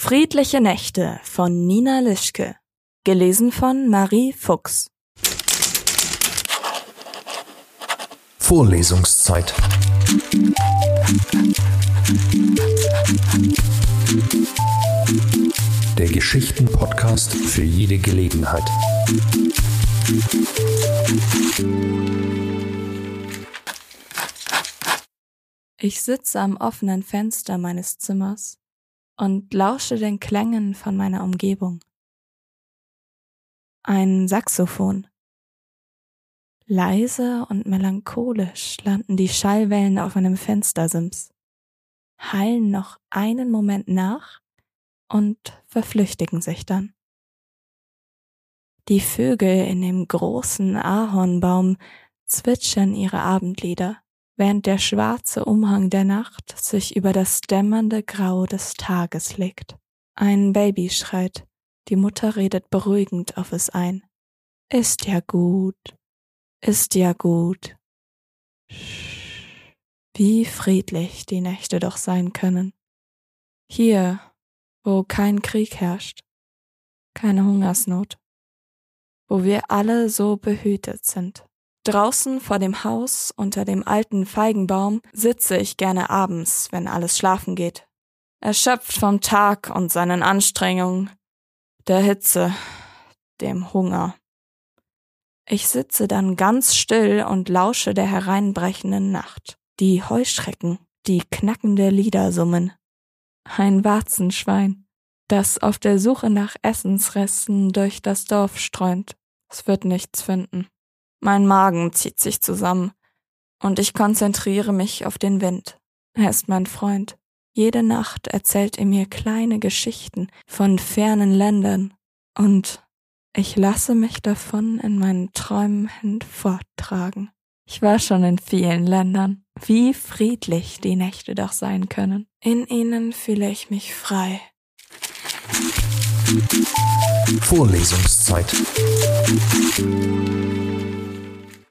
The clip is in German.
Friedliche Nächte von Nina Lischke. Gelesen von Marie Fuchs. Vorlesungszeit. Der Geschichten-Podcast für jede Gelegenheit. Ich sitze am offenen Fenster meines Zimmers und lausche den Klängen von meiner Umgebung. Ein Saxophon. Leise und melancholisch landen die Schallwellen auf meinem Fenstersims, hallen noch einen Moment nach und verflüchtigen sich dann. Die Vögel in dem großen Ahornbaum zwitschern ihre Abendlieder während der schwarze Umhang der Nacht sich über das dämmernde Grau des Tages legt. Ein Baby schreit, die Mutter redet beruhigend auf es ein. Ist ja gut, ist ja gut. Wie friedlich die Nächte doch sein können. Hier, wo kein Krieg herrscht, keine Hungersnot, wo wir alle so behütet sind. Draußen vor dem Haus unter dem alten Feigenbaum sitze ich gerne abends, wenn alles schlafen geht. Erschöpft vom Tag und seinen Anstrengungen, der Hitze, dem Hunger. Ich sitze dann ganz still und lausche der hereinbrechenden Nacht. Die Heuschrecken, die knackende Lieder summen. Ein Warzenschwein, das auf der Suche nach Essensresten durch das Dorf streunt. Es wird nichts finden. Mein Magen zieht sich zusammen und ich konzentriere mich auf den Wind. Er ist mein Freund. Jede Nacht erzählt er mir kleine Geschichten von fernen Ländern und ich lasse mich davon in meinen Träumen hinforttragen. Ich war schon in vielen Ländern. Wie friedlich die Nächte doch sein können. In ihnen fühle ich mich frei. Vorlesungszeit.